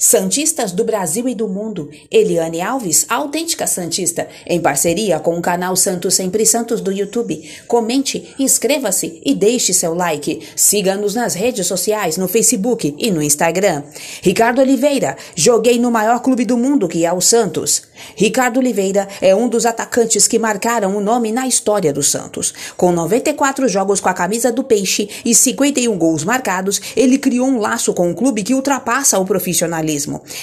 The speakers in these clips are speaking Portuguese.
Santistas do Brasil e do mundo, Eliane Alves, autêntica Santista, em parceria com o canal Santos Sempre Santos do YouTube. Comente, inscreva-se e deixe seu like. Siga-nos nas redes sociais, no Facebook e no Instagram. Ricardo Oliveira, joguei no maior clube do mundo que é o Santos. Ricardo Oliveira é um dos atacantes que marcaram o nome na história do Santos. Com 94 jogos com a camisa do Peixe e 51 gols marcados, ele criou um laço com o clube que ultrapassa o profissionalismo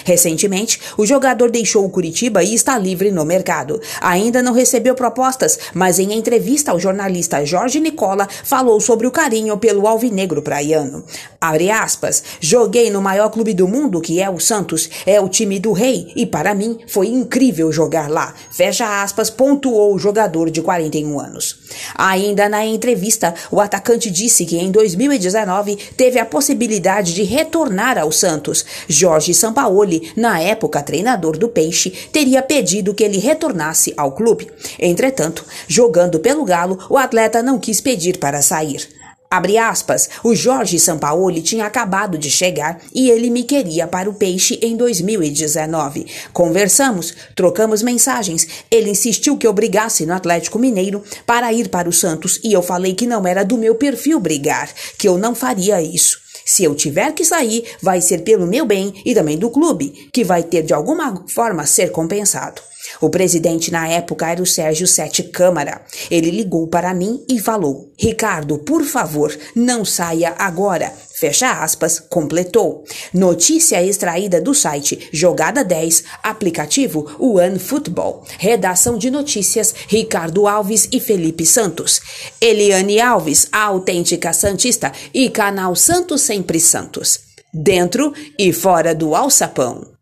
Recentemente, o jogador deixou o Curitiba e está livre no mercado. Ainda não recebeu propostas, mas em entrevista ao jornalista Jorge Nicola, falou sobre o carinho pelo alvinegro praiano. Abre aspas, joguei no maior clube do mundo, que é o Santos, é o time do rei, e para mim foi incrível jogar lá. Fecha aspas, pontuou o jogador de 41 anos. Ainda na entrevista, o atacante disse que em 2019 teve a possibilidade de retornar ao Santos. Jorge Sampaoli, na época treinador do Peixe, teria pedido que ele retornasse ao clube. Entretanto, jogando pelo Galo, o atleta não quis pedir para sair. Abre aspas, o Jorge Sampaoli tinha acabado de chegar e ele me queria para o Peixe em 2019. Conversamos, trocamos mensagens. Ele insistiu que eu brigasse no Atlético Mineiro para ir para o Santos e eu falei que não era do meu perfil brigar, que eu não faria isso. Se eu tiver que sair, vai ser pelo meu bem e também do clube, que vai ter de alguma forma ser compensado. O presidente na época era o Sérgio Sete Câmara. Ele ligou para mim e falou: Ricardo, por favor, não saia agora. Fecha aspas, completou. Notícia extraída do site Jogada 10, aplicativo One Football. Redação de notícias Ricardo Alves e Felipe Santos. Eliane Alves, a autêntica Santista e canal Santos Sempre Santos. Dentro e fora do alçapão.